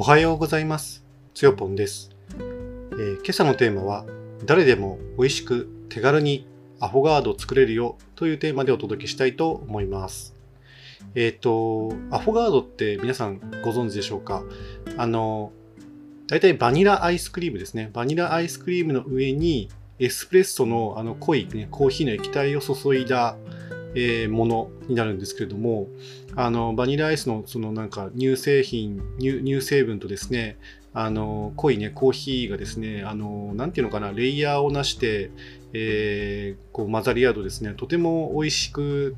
おはようございます。つよぽんです、えー今朝のテーマは誰でも美味しく手軽にアフォガードを作れるよというテーマでお届けしたいと思います。えっ、と、アフォガードって皆さんご存知でしょうか？あの、大体バニラアイスクリームですね。バニラアイスクリームの上にエスプレッソのあの濃い、ね、コーヒーの液体を注いだ、えーものになるんですけれども、あのバニラアイスのそのなんか乳製品乳成分とですねあの濃いねコーヒーがですねあのなんていうのかなレイヤーをなして、えーこう混ざり合うとですねとても美味しく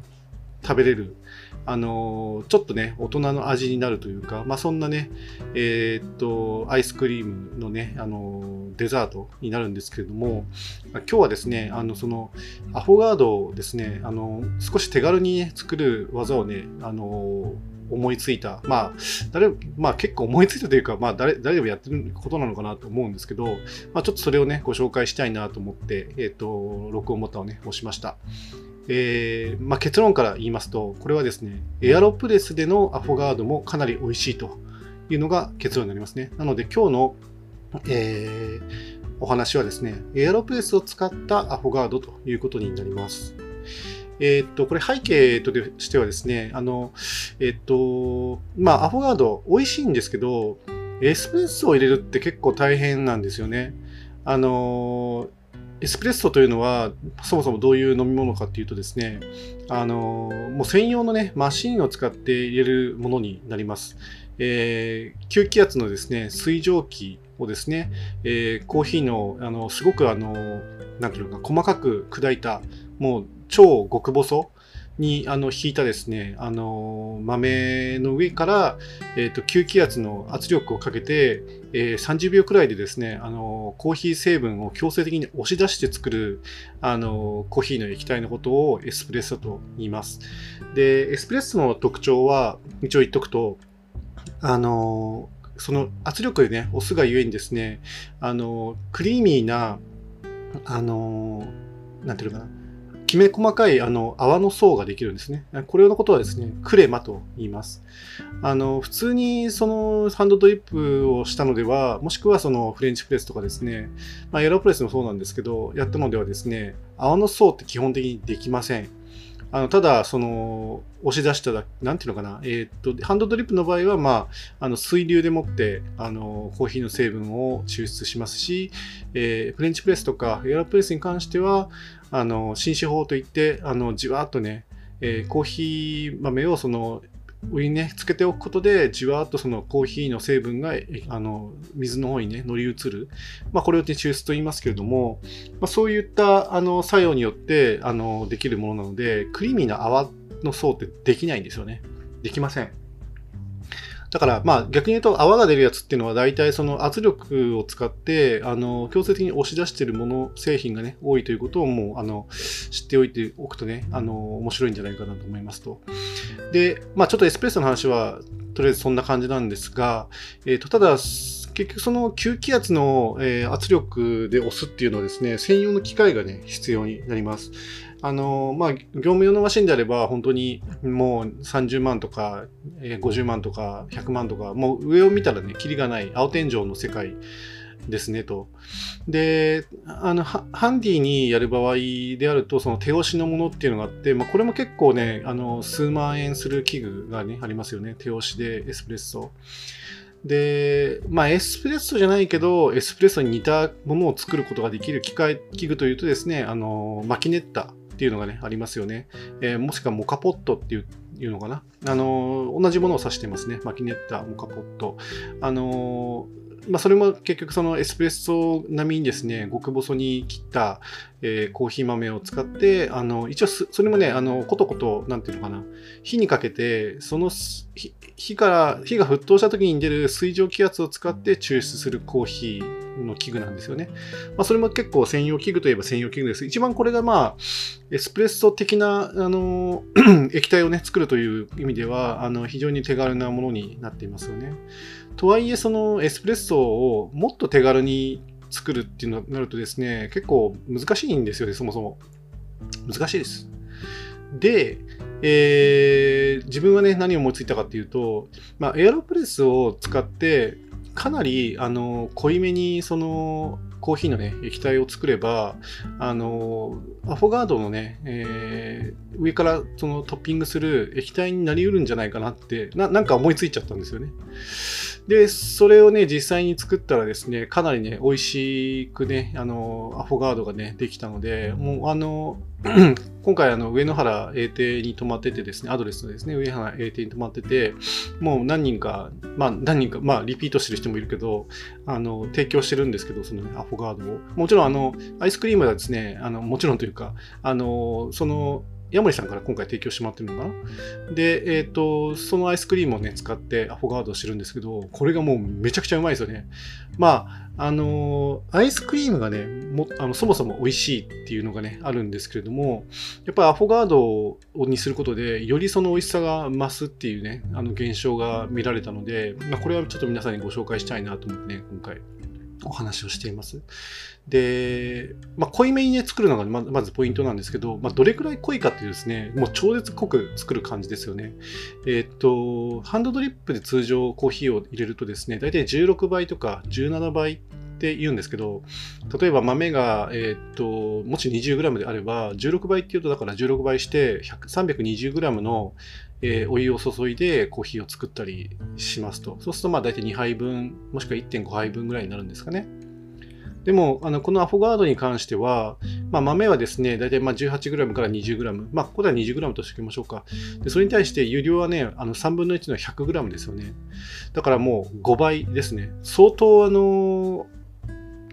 食べれるあのちょっとね大人の味になるというか、まあ、そんなねえーっとアイスクリームのねあのデザートになるんですけれども今日はですねあのそのアフォガードをですねあの少し手軽に、ね、作る技をねあの思いついたまあ誰まあ結構思いついたというか、まあ、誰誰でもやってることなのかなと思うんですけど、まあ、ちょっとそれをねご紹介したいなと思って、えー、と録音ボタンをね押しました。えーまあ、結論から言いますとこれはですねエアロプレスでのアフォガードもかなり美味しいというのが結論になりますね。なので今日の、えーお話はですねエアロプレスを使ったアフォガードということになります。えーっとこれ背景としてはですねあのえーっとまあアフォガード美味しいんですけどエスプレッソを入れるって結構大変なんですよね。あのエスプレッソというのはそもそもどういう飲み物かっていうとですねあのもう専用のねマシンを使って入れるものになります、えー吸気圧のですね水蒸気をですね、えーコーヒーのあのすごくあのなんていうのか細かく砕いたもう超極細にあの引いたですねあの豆の上から、えーと吸気圧の圧力をかけて、えー30秒くらいでですねあのコーヒー成分を強制的に押し出して作るあのコーヒーの液体のことをエスプレッソと言います。でエスプレッソの特徴は一応言っとくとあのその圧力でね押すがゆえにですねあのクリーミーなあのなんていうかなきめ細かいあの泡の層ができるんですね。これのことはですね、クレマと言います。あの普通にそのハンドドリップをしたのでは、もしくはそのフレンチプレスとかですね、まあ、エアロプレスもそうなんですけど、やったのではですね、泡の層って基本的にできません。あのただ、その押し出しただ、なんていうのかな、えーっと、ハンドドリップの場合は、まあ、あの水流でもってあのコーヒーの成分を抽出しますし、えーフレンチプレスとかエアロプレスに関しては、あの紳士法といって、あのじわーっとね、えーコーヒー豆をその上にね、つけておくことで、じわっとそのコーヒーの成分がえあの水の方にね、乗り移る。まあ、これを、抽出と言いますけれども、まあ、そういったあの作用によってあのできるものなので、クリーミーな泡の層ってできないんですよね。できません。だから、まあ、逆に言うと泡が出るやつっていうのは大体その圧力を使ってあの強制的に押し出してるもの製品がね多いということをもうあの知っておいておくとねあの面白いんじゃないかなと思いますと。で、まあ、ちょっとエスプレッソの話はとりあえずそんな感じなんですが、えー、とただ結局その吸気圧の、え圧力で押すっていうのはですね専用の機械がね必要になります。あのまあ、業務用のマシンであれば本当にもう30万とか、50万とか100万とかもう上を見たらねキリがない青天井の世界ですねと。であのハハンディにやる場合であるとその手押しのものっていうのがあって、まあ、これも結構ねあの数万円する器具が、ね、ありますよね手押しでエスプレッソ。で、まあ、エスプレッソじゃないけど、エスプレッソに似たものを作ることができる機械、器具というとですね、あの、マキネッタっていうのがね、ありますよね。えーもしくはモカポットって言っいうのかな？あの、同じものを指してますね。マキネッタ、モカポット。あの、まあ、それも結局そのエスプレッソ並みにですね、極細に切った、えーコーヒー豆を使って、あの、一応それもね、あの、コトコト、なんていうのかな、火にかけて、その火から、火が沸騰した時に出る水蒸気圧を使って抽出するコーヒーの器具なんですよね。まあ、それも結構専用器具といえば専用器具です。一番これがまあ、エスプレッソ的な、あの、液体をね、作るという意味では、あの、非常に手軽なものになっていますよね。とはいえ、そのエスプレッソをもっと手軽に作るっていうのになるとですね、結構難しいんですよね、そもそも。難しいです。で、えー自分はね、何を思いついたかっていうと、まあ、エアロプレスを使って、かなりあの濃いめにそのコーヒーのね液体を作ればあのアフォガードのね、えー、上からそのトッピングする液体になりうるんじゃないかなってなんか思いついちゃったんですよね。で、それをね、実際に作ったらですね、かなりね、美味しくね、あの、アフォガードがね、できたので、もうあの、今回あの上野原英邸に泊まっててですね、アドレスのですね、上野原英邸に泊まってて、もう何人か、まあ何人か、まあリピートしてる人もいるけど、あの、提供してるんですけど、その、ね、アフォガードを。もちろんあの、アイスクリームはですね、あの、もちろんというか、あの、その、ヤモリさんから今回提供してもらってるのかな？で、えっ、ー、と、そのアイスクリームをね、使ってアフォガードしてるんですけど、これがもうめちゃくちゃうまいですよね。まあ、あのアイスクリームがね、もあのそもそも美味しいっていうのがね、あるんですけれども、やっぱりアフォガードにすることで、よりその美味しさが増すっていうね、あの現象が見られたので、まあ、これはちょっと皆さんにご紹介したいなと思ってね、今回お話をしています。で、まあ、濃いめにね、作るのがまずポイントなんですけど、まあ、どれくらい濃いかっていうですね、もう超絶濃く作る感じですよね。え、っと、ハンドドリップで通常コーヒーを入れるとですね、大体16倍とか17倍って言うんですけど、例えば豆が、えー、っと、もし 20g であれば、16倍っていうと、だから16倍して、320g のえー、お湯を注いでコーヒーを作ったりしますと。そうするとまあ大体2杯分、もしくは1.5杯分ぐらいになるんですかね。でも、あのこのアフォガードに関しては、まあ、豆はですね、大体まあ 18g から 20g、まあ、ここでは 20g としておきましょうか。でそれに対して、有料はね、あの3分の1の 100g ですよね。だからもう5倍ですね。相当、あの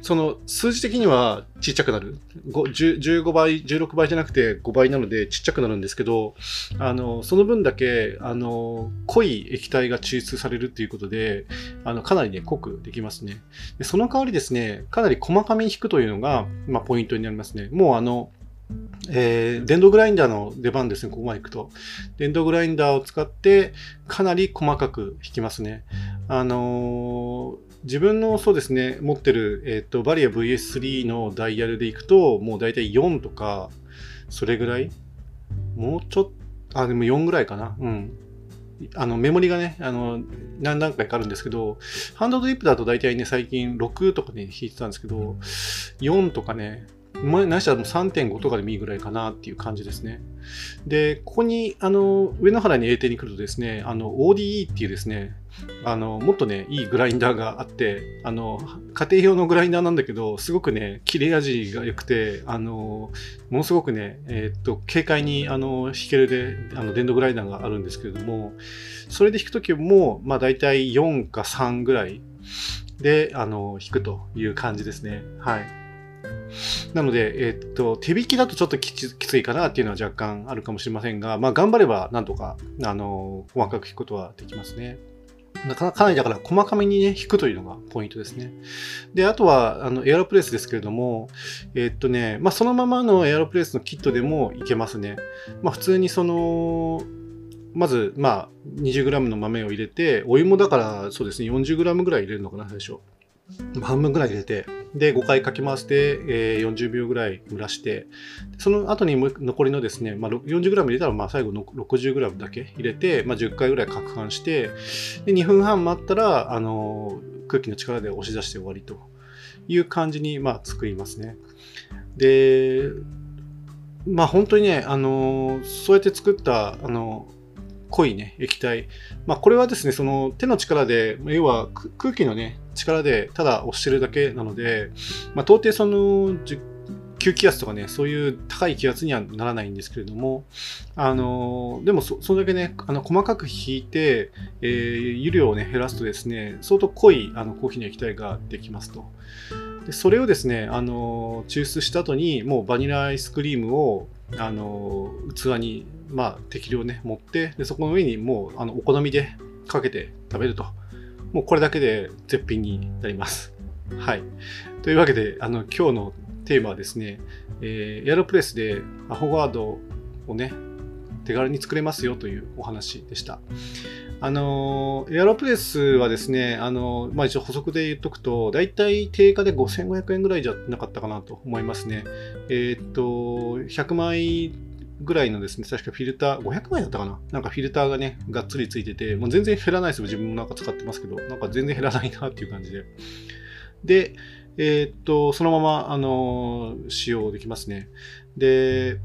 その数字的にはちっちゃくなる。15倍、16倍じゃなくて5倍なのでちっちゃくなるんですけど、あの、その分だけ、あの、濃い液体が抽出されるっていうことで、あの、かなりね、濃くできますね。でその代わりですね、かなり細かめに引くというのが、まあ、ポイントになりますね。もうあの、えー、電動グラインダーの出番ですね、ここまで行くと。電動グラインダーを使って、かなり細かく引きますね。あのー自分のそうですね、持ってる、えっ、ー、と、バリア VS3 のダイヤルでいくと、もう大体4とか、それぐらい？もうちょっと、あ、でも4ぐらいかな。うん。あの、メモリがね、あの、何段階かあるんですけど、ハンドドリップだと大体ね、最近6とかね、引いてたんですけど、4とかね、何したらもう3.5とかでもいいぐらいかなっていう感じですね。で、ここに、あの、上野原に A 点に来るとですね、あの、ODE っていうですね、あの、もっとね、いいグラインダーがあって、あの、家庭用のグラインダーなんだけど、すごくね、切れ味が良くて、あの、ものすごくね、えー、っと、軽快に、あの、弾けるで、あの、電動グラインダーがあるんですけれども、それで弾くときも、まあ、大体4か3ぐらいで、あの、弾くという感じですね。はい。なので、えー、っと、手引きだとちょっときついかなっていうのは若干あるかもしれませんが、まあ、頑張ればなんとか、あの、細かく引くことはできますね。かなりだから細かめにね、引くというのがポイントですね。で、あとは、あの、エアロプレスですけれども、えー、っとね、まあ、そのままのエアロプレスのキットでもいけますね。まあ、普通にその、まず、まあ、20g の豆を入れて、お湯もだから、そうですね、40g ぐらい入れるのかな、最初。半分ぐらい入れて、で、5回かき回して、えー、40秒ぐらい蒸らして、その後に残りのですね、まあ、40g 入れたら、まあ、最後の 60g だけ入れて、まあ、10回ぐらい攪拌して、で2分半待ったら、あのー、空気の力で押し出して終わりという感じに、まあ、作りますね。で、まあ、本当にね、あのー、そうやって作った、あのー濃いね、液体。まあ、これはですね、その手の力で、要は空気のね、力でただ押してるだけなので、まあ、到底その、吸気圧とかね、そういう高い気圧にはならないんですけれども、あのでもそそれだけね、あの細かく引いて、えー、湯量をね、減らすとですね、相当濃いあのコーヒーの液体ができますと。でそれをですね、あの抽出した後に、もうバニラアイスクリームをあの器に、まあ、適量ね持ってでそこの上にもうあのお好みでかけて食べると。もうこれだけで絶品になります。はい。というわけであの今日のテーマはですね、えー、エアロプレスでアホガードをね手軽に作れますよというお話でした。あのエアロプレスはですね、あのまあ、一応補足で言っとくと、大体定価で5500円ぐらいじゃなかったかなと思いますね。えー、っと、100枚ぐらいのですね、確かフィルター、500枚だったかななんかフィルターがね、がっつりついてて、もう全然減らないですよ。自分もなんか使ってますけど、なんか全然減らないなっていう感じで。で、えー、っと、そのまま、あの使用できますね。で、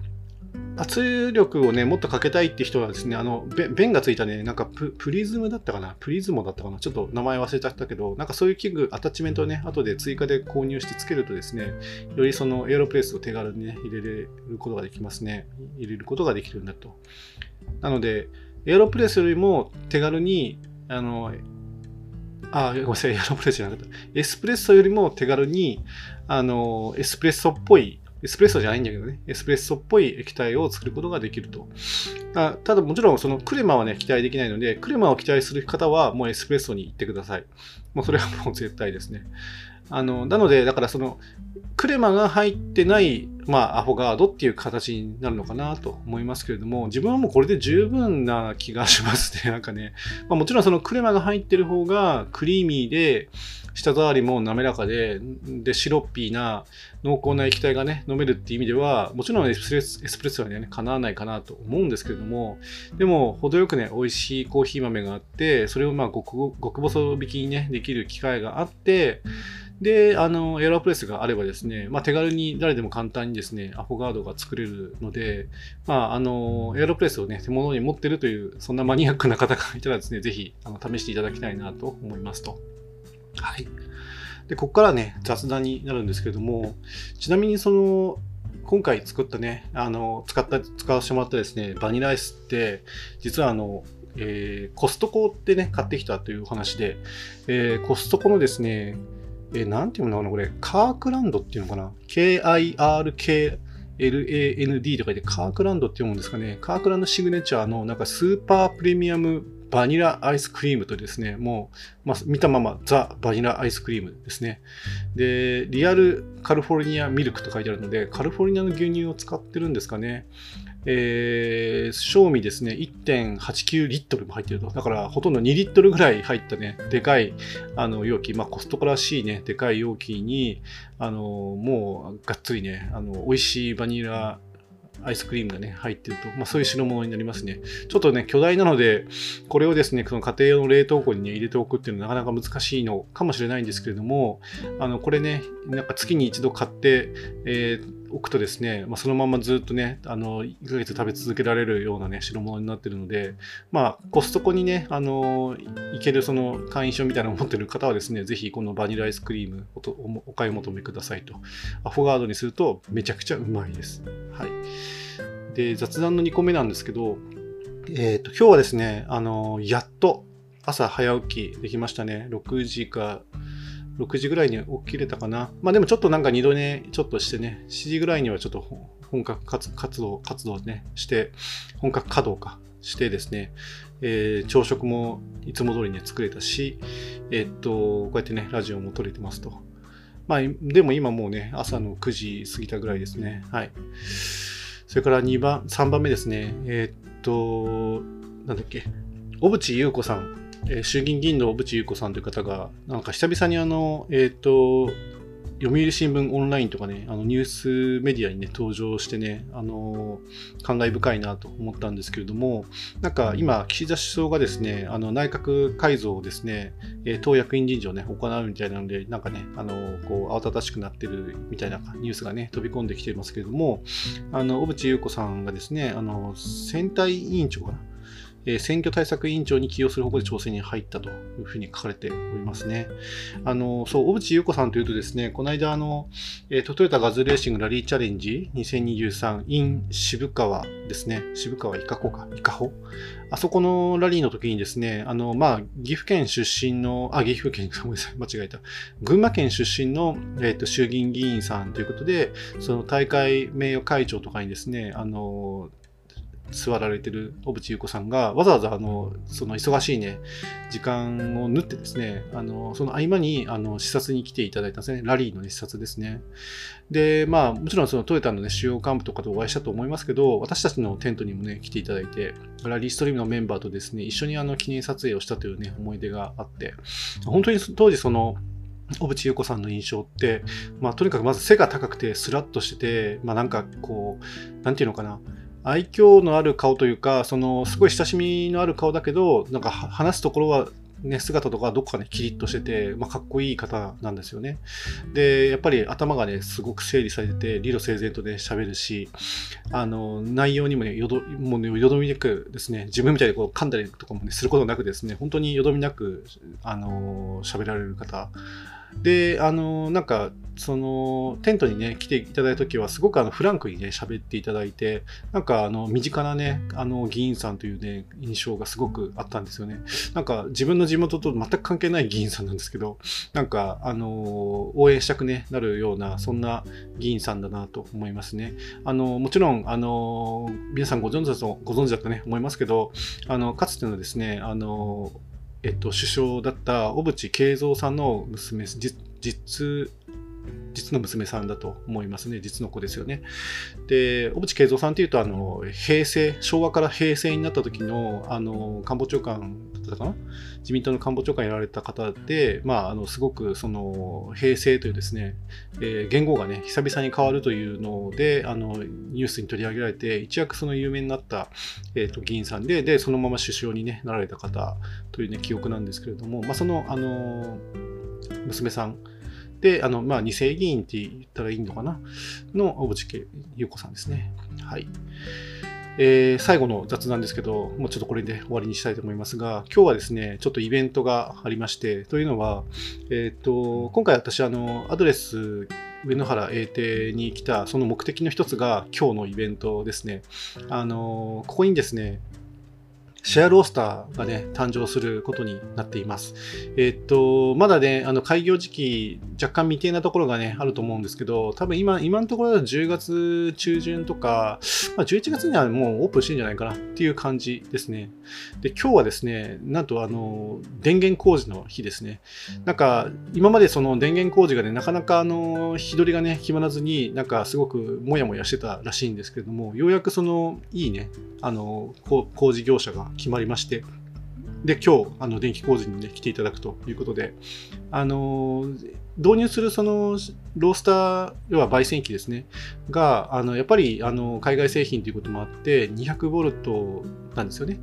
圧力をね、もっとかけたいって人はですね、あの、弁がついたね、なんかプリズムだったかな？プリズモだったかな？ちょっと名前忘れちゃったけど、なんかそういう器具、アタッチメントをね、後で追加で購入してつけるとですね、よりそのエアロプレスを手軽にね、入れることができますね。入れることができるんだと。なので、エアロプレスよりも手軽に、あの、あ、ごめんなさい、エアロプレスじゃなかった。エスプレッソよりも手軽に、あの、エスプレッソっぽいエスプレッソじゃないんだけどね、エスプレッソっぽい液体を作ることができると。あただもちろんそのクレマはね、期待できないので、クレマを期待する方はもうエスプレッソに行ってください。もうそれはもう絶対ですね。あの、なので、だからその、クレマが入ってない、まあ、アフォガードっていう形になるのかなと思いますけれども、自分はもうこれで十分な気がしますね。なんかね、まあ、もちろんそのクレマが入ってる方がクリーミーで、舌触りも滑らかで、で、シロッピーな濃厚な液体がね、飲めるっていう意味では、もちろんエスプレッソはね、かなわないかなと思うんですけれども、でも、程よくね、美味しいコーヒー豆があって、それをまあ極、極細引きにね、できる機会があって、で、あの、エアロプレスがあればですね、まあ、手軽に誰でも簡単にですね、アフォガードが作れるので、まあ、あの、エアロプレスをね、手元に持ってるという、そんなマニアックな方がいたらですね、ぜひ、あの試していただきたいなと思いますと。はい。で、ここからね、雑談になるんですけれども、ちなみにその、今回作ったね、あの、使った、使わせてもらったですね、バニラアイスって、実はあの、えー、コストコってね、買ってきたという話で、えー、コストコのですね、えー、なんていうのかな、これ、カークランドっていうのかな ?K-I-R-K LAND と書いてカークランドって読むんですかね。カークランドシグネチャーのなんかスーパープレミアムバニラアイスクリームとですね、もう、まあ、見たままザ・バニラアイスクリームですね。で、リアルカリフォルニアミルクと書いてあるので、カリフォルニアの牛乳を使ってるんですかね。えー、賞味ですね、1.89リットルも入ってると。だから、ほとんど2リットルぐらい入ったね、でかい、あの、容器、まあ、コストコらしいね、でかい容器に、あの、もう、がっつりね、あの、美味しいバニラアイスクリームがね、入っていると、まあ、そういう代物になりますね。ちょっとね、巨大なので、これをですね、その家庭用の冷凍庫にね、入れておくっていうのはなかなか難しいのかもしれないんですけれども、あの、これね、なんか月に一度買って、えー置くとですね、まあ、そのままずっとね、あの、1ヶ月食べ続けられるようなね、代物になってるので、まあ、コストコにね、あの、いけるその会員証みたいなのを持ってる方はですね、ぜひこのバニラアイスクリームをお買い求めくださいと。アフォガードにするとめちゃくちゃうまいです。はい。で、雑談の2個目なんですけど、えっ、ー、と、今日はですね、あの、やっと朝早起きできましたね。6時か、6時ぐらいに起きれたかな。まあでもちょっとなんか二度寝ちょっとしてね、7時ぐらいにはちょっと本格活動、活動ね、して、本格稼働かしてですね、えー、朝食もいつも通りね、作れたし、えー、っと、こうやってね、ラジオも撮れてますと。まあ、でも今もうね、朝の9時過ぎたぐらいですね。はい。それから2番、3番目ですね。えー、っと、なんだっけ、小渕優子さん、え、衆議院議員の小渕優子さんという方が、なんか久々にあの、えー、と、読売新聞オンラインとかね、あのニュースメディアにね、登場してね、あの感慨深いなと思ったんですけれども、なんか今、岸田首相がですね、あの内閣改造をですね、え党役員人事をね、行うみたいなので、なんかね、あのこう慌ただしくなってるみたいなニュースがね、飛び込んできていますけれども、あの小渕優子さんがですね、あの選対委員長かな。え選挙対策委員長に起用する方向で調整に入ったというふうに書かれておりますね。あの、そう、小渕優子さんというとですね、この間、あの、えー、トヨタガズレーシングラリーチャレンジ2023 in 渋川ですね。渋川伊香保か、伊香保あそこのラリーの時にですね、あの、まあ、岐阜県出身の、あ、岐阜県、ごめんなさい、間違えた。群馬県出身の、えっ、ー、と、衆議院議員さんということで、その大会名誉会長とかにですね、あの、座られてる小渕優子さんが、わざわざあの、その忙しいね、時間を縫ってですね、あの、その合間に、あの、視察に来ていただいたんですね。ラリーの、ね、視察ですね。で、まあ、もちろんそのトヨタのね、主要幹部とかとお会いしたと思いますけど、私たちのテントにもね、来ていただいて、ラリーストリームのメンバーとですね、一緒にあの、記念撮影をしたというね、思い出があって、本当に当時その、小渕優子さんの印象って、まあ、とにかくまず背が高くてスラッとしてて、まあ、なんかこう、なんていうのかな、愛嬌のある顔というか、その、すごい親しみのある顔だけど、なんか話すところはね、姿とかどっかね、キリッとしてて、まあ、かっこいい方なんですよね。で、やっぱり頭がね、すごく整理されてて、理路整然とね、喋るし、あの、内容にもね、よど、もうね、よどみなくですね、自分みたいにこう噛んだりとかもね、することなくですね、本当によどみなく、あの、喋られる方で、あの、なんか、その、テントにね、来ていただいた時は、すごくあの、フランクにね、喋っていただいて、なんか、あの、身近なね、あの、議員さんというね、印象がすごくあったんですよね。なんか、自分の地元と全く関係ない議員さんなんですけど、なんか、あの、応援したくね、なるような、そんな議員さんだなと思いますね。あの、もちろん、あの、皆さんご存知だと、ご存知だとね、思いますけど、あの、かつてのですね、あの、えっと、首相だった小渕恵三さんの娘、実、実の娘さんだと思いますね。実の子ですよね。で、小渕恵三さんというと、あの、平成、昭和から平成になった時の、あの、官房長官だったかな？自民党の官房長官やられた方で、まあ、あの、すごく、その、平成というですね、えー、言語がね、久々に変わるというので、あの、ニュースに取り上げられて、一躍その有名になった、えっ、ー、と、議員さんで、で、そのまま首相に、ね、なられた方というね、記憶なんですけれども、まあ、その、あの、娘さん、で、あの、まあ、二世議員って言ったらいいのかな？の小渕優子さんですね。はい。えー、最後の雑談ですけど、もうちょっとこれで終わりにしたいと思いますが、今日はですね、ちょっとイベントがありまして、というのは、えっ、と、今回私、あの、アドレス、上野原英帝に来た、その目的の一つが今日のイベントですね。あの、ここにですね、シェアロースターがね、誕生することになっています。え、っと、まだね、あの、開業時期、若干未定なところがね、あると思うんですけど、多分今、今のところは10月中旬とか、まあ、11月にはもうオープンしてんじゃないかなっていう感じですね。で、今日はですね、なんとあの、電源工事の日ですね。なんか、今までその電源工事がね、なかなかあの、日取りがね、決まらずに、なんかすごくもやもやしてたらしいんですけれども、ようやくその、いいね、あの、工事業者が決まりまして、で、今日、あの、電気工事にね、来ていただくということで、あの、導入するそのロースター、要は焙煎機ですね、が、あの、やっぱり、あの、海外製品ということもあって、200ボルトなんですよね。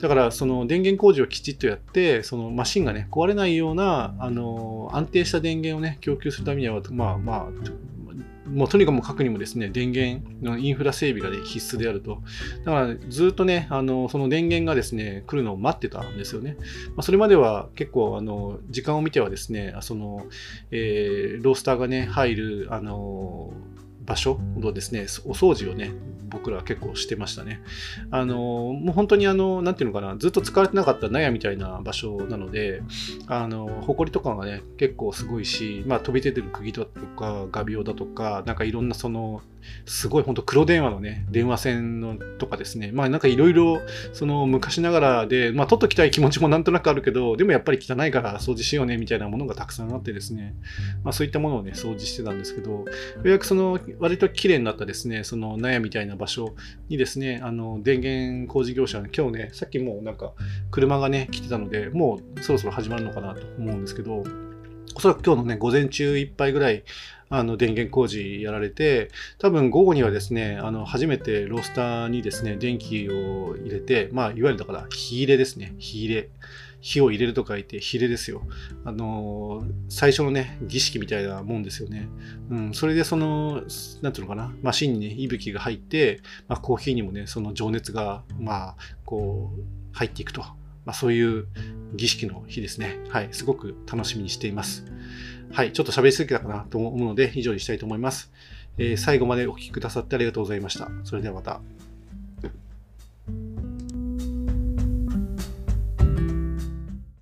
だから、その電源工事をきちっとやって、そのマシンがね、壊れないような、あの、安定した電源をね、供給するためには、まあまあ、もうとにかく核にもですね、電源のインフラ整備が、ね、必須であると。だからずっとね、あの、その電源がですね、来るのを待ってたんですよね。まあ、それまでは結構、あの、時間を見てはですね、その、えー、ロースターがね、入る、あの、場所のですね、お掃除をね、僕らは結構してましたね。あの、もう本当にあの、なんていうのかな、ずっと使われてなかった納屋みたいな場所なので、あの、埃とかがね、結構すごいし、まあ飛び出てる釘だとか、画鋲だとか、なんかいろんなその、すごい本当黒電話のね、電話線のとかですね、まあなんかいろいろ、その昔ながらで、まあ取っときたい気持ちもなんとなくあるけど、でもやっぱり汚いから掃除しようねみたいなものがたくさんあってですね、まあそういったものをね、掃除してたんですけど、ようやくその割と綺麗になったですね、その納屋みたいな場所にですね、あの、電源工事業者、今日ね、さっきもうなんか車がね、来てたので、もうそろそろ始まるのかなと思うんですけど、おそらく今日のね、午前中いっぱいぐらい、あの、電源工事やられて、多分午後にはですね、あの、初めてロースターにですね、電気を入れて、まあ、いわゆるだから、火入れですね。火入れ。火を入れると書いて、火入れですよ。あの、最初のね、儀式みたいなもんですよね。うん、それでその、なんていうのかな、マシンにね、息吹が入って、まあ、コーヒーにもね、その情熱が、まあ、こう、入っていくと。まあ、そういう儀式の日ですね。はい、すごく楽しみにしています。はい、ちょっと喋りすぎたかなと思うので、以上にしたいと思います。えー、最後までお聴きくださってありがとうございました。それではまた。